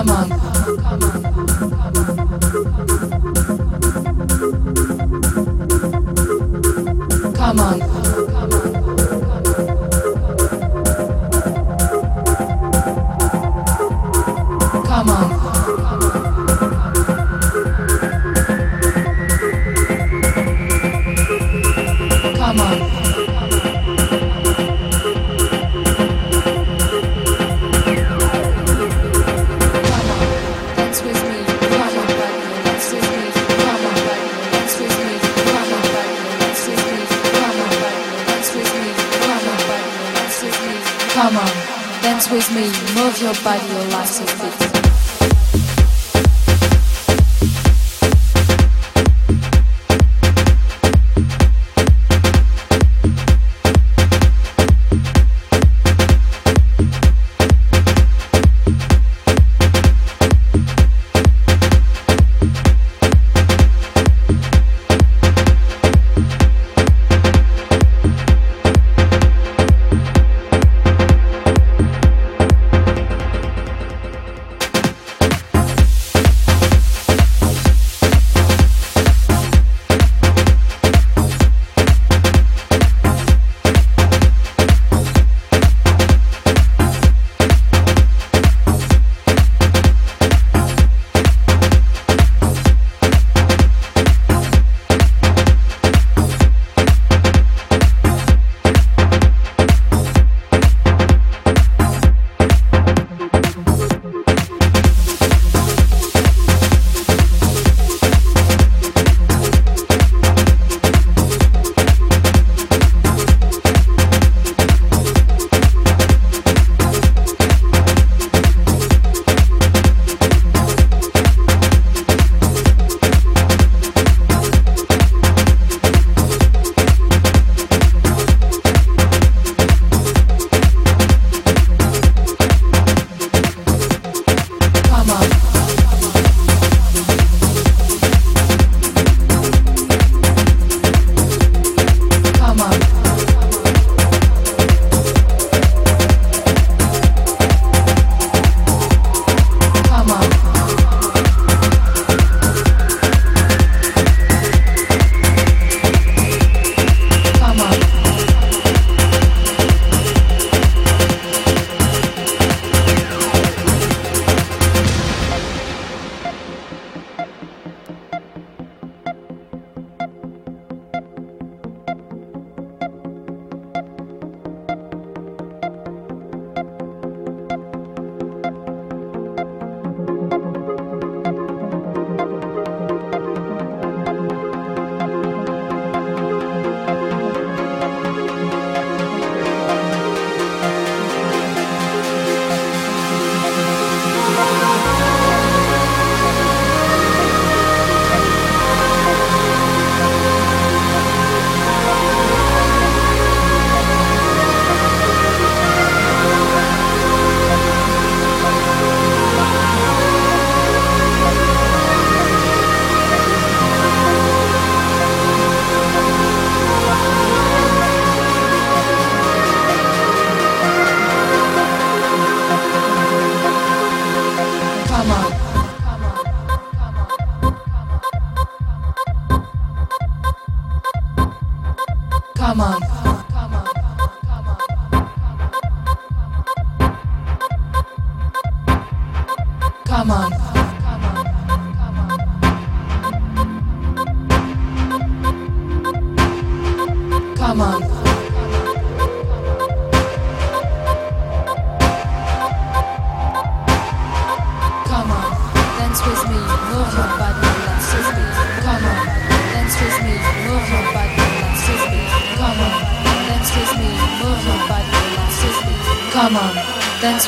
Aman nobody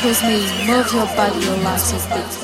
with me, move your body, dance with me.